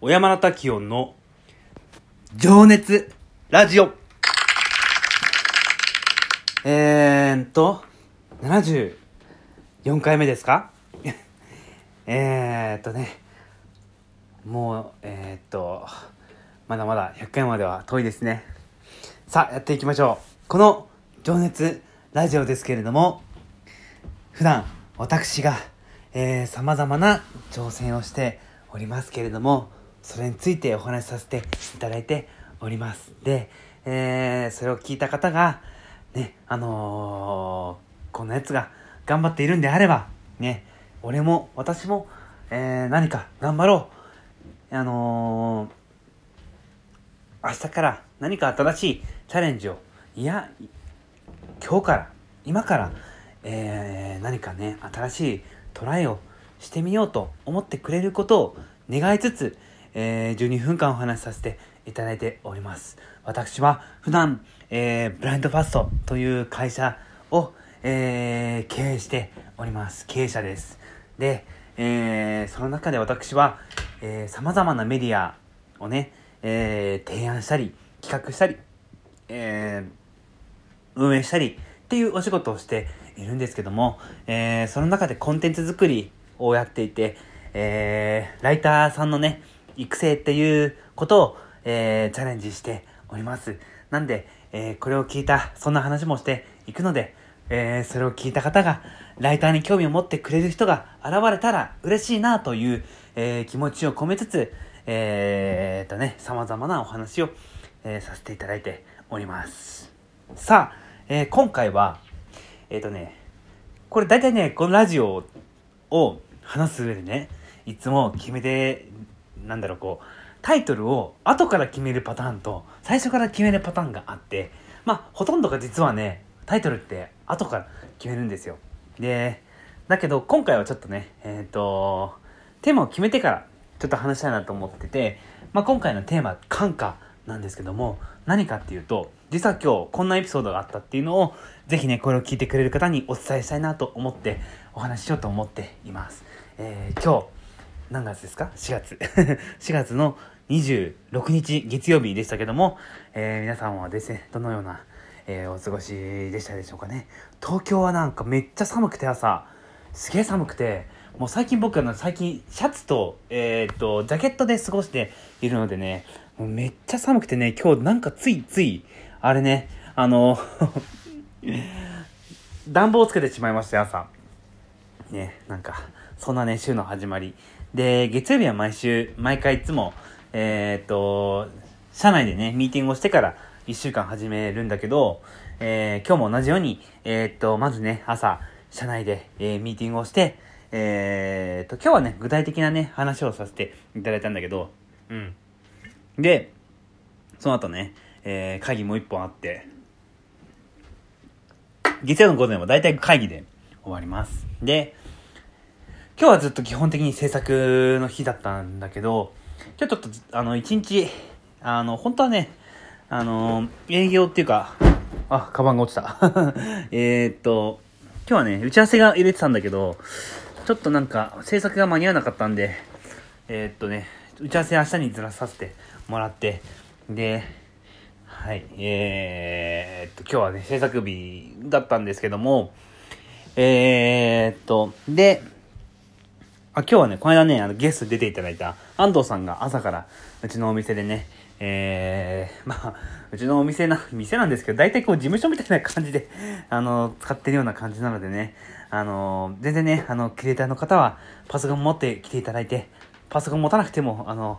小山田滝音の情熱ラジオえーっと、74回目ですか？えーっとね、もう、えーっと、まだまだ100回までは遠いですね。さあ、やっていきましょう。この情熱ラジオですけれども、普段私が、えー、様々な挑戦をしておりますけれども、それについてお話しさせていただいております。で、えー、それを聞いた方が、ね、あのー、こんなやつが頑張っているんであれば、ね、俺も私も、えー、何か頑張ろう。あのー、明日から何か新しいチャレンジを、いや、今日から、今から、えー、何かね、新しいトライをしてみようと思ってくれることを願いつつ、えー、12分間お話しさせていただいております。私は普段、えー、ブラインドファストという会社を、えー、経営しております。経営者です。で、えー、その中で私は、えー、様々なメディアをね、えー、提案したり、企画したり、えー、運営したりっていうお仕事をしているんですけども、えー、その中でコンテンツ作りをやっていて、えー、ライターさんのね、育成っていうことを、えー、チャレンジしております。なんで、えー、これを聞いた、そんな話もしていくので、えー、それを聞いた方が、ライターに興味を持ってくれる人が現れたら嬉しいなという、えー、気持ちを込めつつ、えー、とね、様々なお話を、えー、させていただいております。さあ、えー、今回は、えっ、ー、とね、これ大体ね、このラジオを話す上でね、いつも決めて、なんだろう、こう、タイトルを後から決めるパターンと、最初から決めるパターンがあって、まあ、ほとんどが実はね、タイトルって後から決めるんですよ。で、だけど今回はちょっとね、えっ、ー、と、テーマを決めてからちょっと話したいなと思ってて、まあ、今回のテーマ、感化なんですけども、何かっていうと、実は今日こんなエピソードがあったっていうのを、ぜひね、これを聞いてくれる方にお伝えしたいなと思ってお話ししようと思っています。えー、今日、何月ですか ?4 月。4月の26日月曜日でしたけども、えー、皆さんはですね、どのような、えー、お過ごしでしたでしょうかね？東京はなんかめっちゃ寒くて朝、すげえ寒くて、もう最近僕は最近シャツと、えっと、ジャケットで過ごしているのでね、もうめっちゃ寒くてね、今日なんかついつい、あれね、あの 暖房をつけてしまいまして朝。ね、なんか、そんなね、週の始まり。で、月曜日は毎週、毎回いつも、えー、っと、社内でね、ミーティングをしてから1週間始めるんだけど、えー、今日も同じように、えー、っと、まずね、朝、社内で、えー、ミーティングをして、えー、っと、今日はね、具体的なね、話をさせていただいたんだけど、うん。で、その後ね、えー、会議もう一本あって、月曜の午前は大体会議で終わります。で、今日はずっと基本的に制作の日だったんだけど、今日ちょっと、あの、一日、あの、本当はね、あの、営業っていうか、あ、カバンが落ちた。えっと、今日はね、打ち合わせが入れてたんだけど、ちょっとなんか、制作が間に合わなかったんで、えー、っとね、打ち合わせ明日にずらさせてもらって、で、はい、えー、っと、今日はね、制作日だったんですけども、えー、っと、で、あ、今日はね、この間ね、あの、ゲスト出ていただいた安藤さんが朝からうちのお店でね、えー、まあ、うちのお店な、店なんですけど、大体こう事務所みたいな感じで、あの、使ってるような感じなのでね、あの、全然ね、あの、クリエイターの方はパソコン持って来ていただいて、パソコン持たなくても、あの、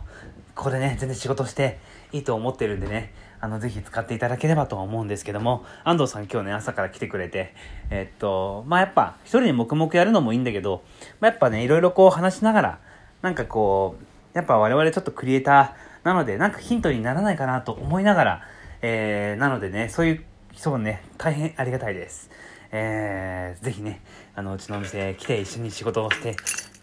ここでね、全然仕事していいと思ってるんでね、あの、ぜひ使っていただければとは思うんですけども、安藤さん今日ね、朝から来てくれて、えっと、まあ、やっぱ、一人で黙々やるのもいいんだけど、まあ、やっぱね、いろいろこう話しながら、なんかこう、やっぱ我々ちょっとクリエイターなので、なんかヒントにならないかなと思いながら、えー、なのでね、そういう人もね、大変ありがたいです。えー、ぜひね、あの、うちのお店来て一緒に仕事をして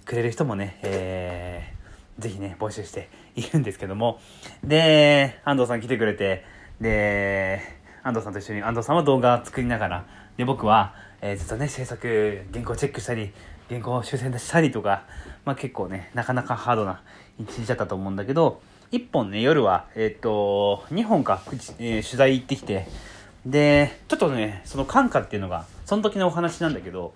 くれる人もね、えー、ぜひね、募集しているんですけども、で、安藤さん来てくれて、で、安藤さんと一緒に、安藤さんは動画作りながら、で、僕は、えー、ずっとね、制作、原稿チェックしたり、原稿修正したりとか、まあ結構ね、なかなかハードな一日だったと思うんだけど、1本ね、夜は、えっ、と、2本か、えー、取材行ってきて、で、ちょっとね、その感化っていうのが、その時のお話なんだけど、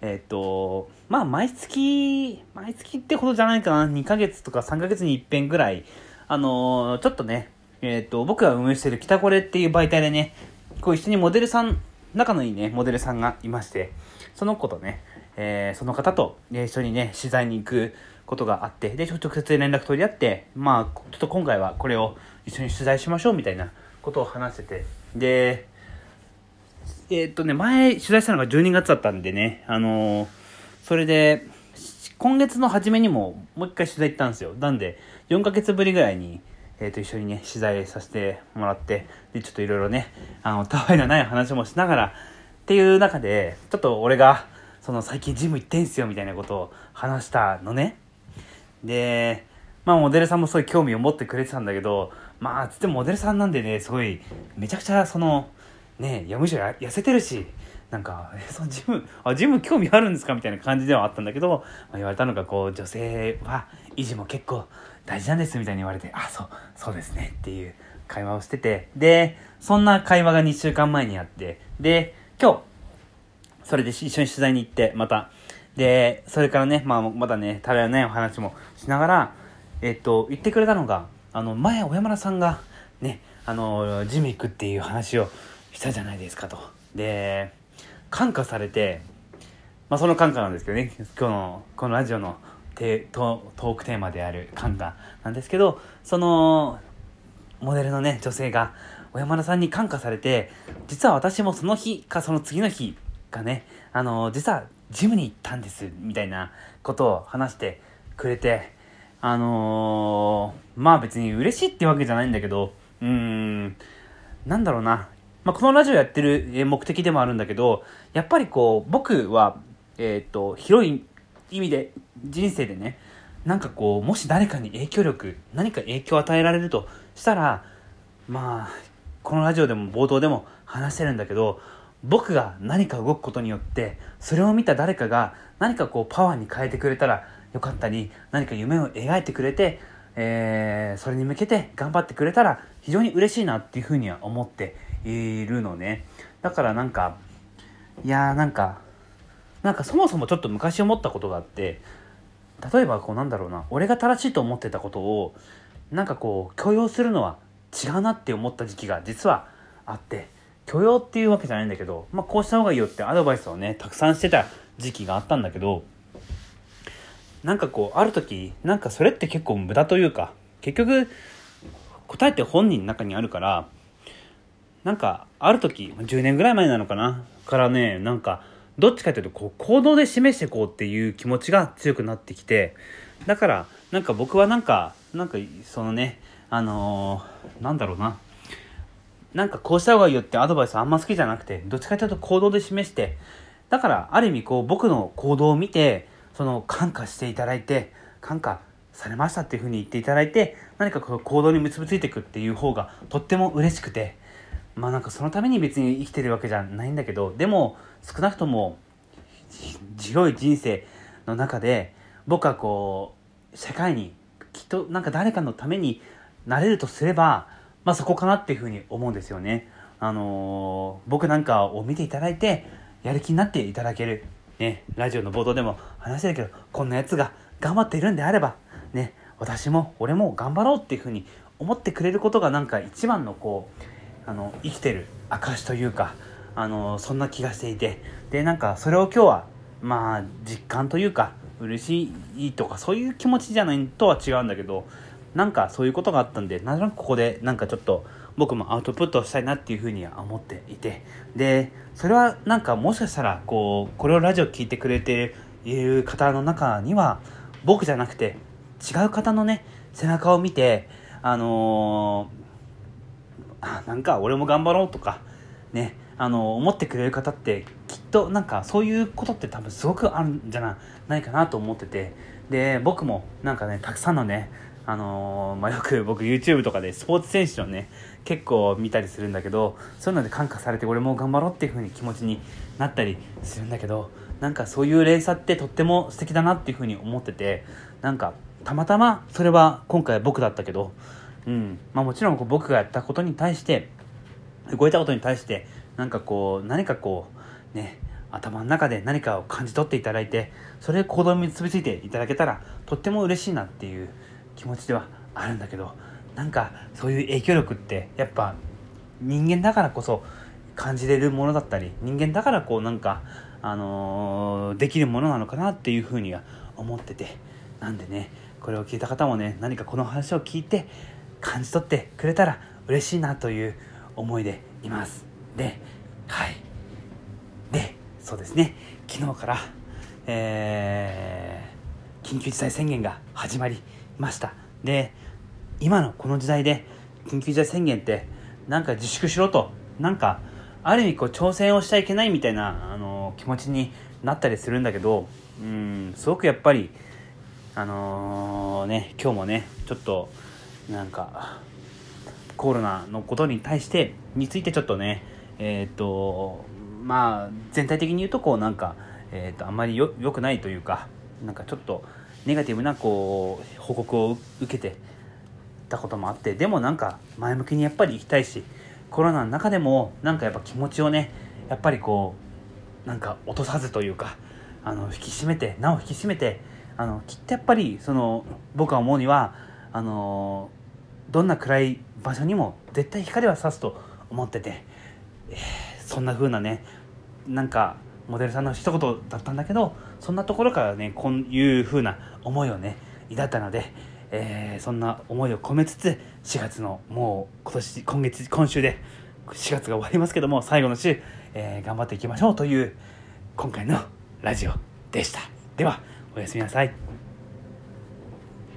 えっ、と、まあ毎月、毎月ってほどじゃないかな、2ヶ月とか3ヶ月に一遍ぐらい、あのー、ちょっとね、えっ、と、僕が運営してる北コレっていう媒体でね、こう一緒にモデルさん、仲のいいね、モデルさんがいまして、その子とね、えー、その方と、一緒にね、取材に行くことがあって、で、直接連絡取り合って、まあ、ちょっと今回はこれを一緒に取材しましょうみたいなことを話してて、で、えー、っとね、前取材したのが12月だったんでね、あのー、それで、今月の初めにももう一回取材行ったんですよ。なんで、4ヶ月ぶりぐらいに、えっ、ー、と、一緒にね、取材させてもらって、で、ちょっといろいろね、あの、たわいのない話もしながら、っていう中で、ちょっと俺が、その最近ジム行ってんすよみたいなことを話したのね。で、まあモデルさんもすごい興味を持ってくれてたんだけど、まあつってもモデルさんなんでね、すごい、めちゃくちゃその、ね、いやむしろ痩せてるし、なんか、そのジム、あ、ジム興味あるんですかみたいな感じではあったんだけど、まあ、言われたのが、こう、女性は維持も結構大事なんですみたいに言われて、あ、そう、そうですねっていう会話をしてて、で、そんな会話が2週間前にあって、で、今日、それで一緒に取材に行って、また。で、それからね、まあ、まだね、食べられないお話もしながら、えっと、言ってくれたのが、あの、前、小山田さんが、ね、あの、ジム行くっていう話をしたじゃないですかと。で、感化されて、まあ、その感化なんですけどね、今日の、このラジオのテトトークテーマである感化なんですけど、その、モデルのね、女性が、小山田さんに感化されて、実は私もその日かその次の日がね、あの、実はジムに行ったんです、みたいなことを話してくれて、あのー、まあ別に嬉しいってわけじゃないんだけど、うーん、なんだろうな。まあこのラジオやってる目的でもあるんだけど、やっぱりこう、僕は、えっ、ー、と、広い意味で、人生でね、なんかこう、もし誰かに影響力、何か影響を与えられるとしたら、まあ、このラジオでも冒頭でも話してるんだけど、僕が何か動くことによってそれを見た誰かが何かこうパワーに変えてくれたらよかったり何か夢を描いてくれて、えー、それに向けて頑張ってくれたら非常に嬉しいなっていうふうには思っているのね。だからなんかいやーなんかなんかそもそもちょっと昔思ったことがあって例えばこうなんだろうな俺が正しいと思ってたことをなんかこう許容するのは違うなって思った時期が実はあって許容っていうわけじゃないんだけど、まあ、こうした方がいいよってアドバイスをね、たくさんしてた時期があったんだけど、なんかこう、ある時、なんかそれって結構無駄というか、結局、答えって本人の中にあるから、なんか、ある時、10年ぐらい前なのかな？からね、なんか、どっちかというと、こう、行動で示していこうっていう気持ちが強くなってきて、だから、なんか僕はなんか、なんか、そのね、あのー、なんだろうな、なんかこうした方がいいよってアドバイスあんま好きじゃなくて、どっちかというと行動で示して、だからある意味こう僕の行動を見て、その感化していただいて、感化されましたっていうふうに言っていただいて、何かこの行動に結びついていくっていう方がとっても嬉しくて、まあなんかそのために別に生きてるわけじゃないんだけど、でも少なくとも広い人生の中で僕はこう、世界にきっとなんか誰かのためになれるとすれば、まあそこかなっていうふうに思うんですよね。あのー、僕なんかを見ていただいて、やる気になっていただける。ね、ラジオの冒頭でも話してるけど、こんなやつが頑張っているんであれば、ね、私も俺も頑張ろうっていうふうに思ってくれることがなんか一番のこう、あの、生きてる証というか、あの、そんな気がしていて、で、なんかそれを今日は、まあ、実感というか、嬉しいとかそういう気持ちじゃないとは違うんだけど、なんかそういうことがあったんで、なんとなくここでなんかちょっと僕もアウトプットしたいなっていうふうには思っていて、で、それはなんかもしかしたら、こう、これをラジオ聞いてくれている方の中には、僕じゃなくて、違う方のね、背中を見て、あのー、あ、なんか俺も頑張ろうとか、ね、あの、思ってくれる方ってきっとなんかそういうことって多分すごくあるんじゃないかなと思っててで僕もなんかねたくさんのねあのー、まあ、よく僕 YouTube とかでスポーツ選手のね、結構見たりするんだけど、そういうので感化されて俺も頑張ろうっていう風に気持ちになったりするんだけど、なんかそういう連鎖ってとっても素敵だなっていうふうに思っててなんかたまたまそれは今回僕だったけど、うん。まあ、もちろんこう僕がやったことに対して動いたことに対してなんかこう何かこうね頭の中で何かを感じ取っていただいてそれで行動に結びついていただけたらとっても嬉しいなっていう気持ちではあるんだけどなんかそういう影響力ってやっぱ人間だからこそ感じれるものだったり人間だからこうなんか、あのー、できるものなのかなっていうふうには思っててなんでねこれを聞いた方もね何かこの話を聞いて感じ取ってくれたら嬉しいなという思いでいます。ではい。でそうですね。昨日からえー、緊急事態宣言が始まりました。で今のこの時代で緊急事態宣言ってなんか自粛しろとなんかある意味こう挑戦をしちゃいけないみたいなあの気持ちになったりするんだけどうんすごくやっぱりあのー、ね今日もねちょっとなんかコロナのことに対してについてちょっとねえっ、とまあ全体的に言うとこうなんか、えーと、あんまりよよくないというかなんかちょっとネガティブなこう報告を受けてたこともあってでもなんか前向きにやっぱり行きたいしコロナの中でもなんかやっぱ気持ちをねやっぱりこうなんか落とさずというかあの引き締めてなお引き締めてあのきっとやっぱりその僕は思うにはあのどんな暗い場所にも絶対光は差すと思ってて、えー、そんな風なねなんかモデルさんの一言だったんだけどそんなところからねこういう風な思いをね抱ったので、えー、そんな思いを込めつつ4月のもう今年今月今週で4月が終わりますけども最後の週、えー、頑張っていきましょうという今回のラジオでした。ではおやすみなさい。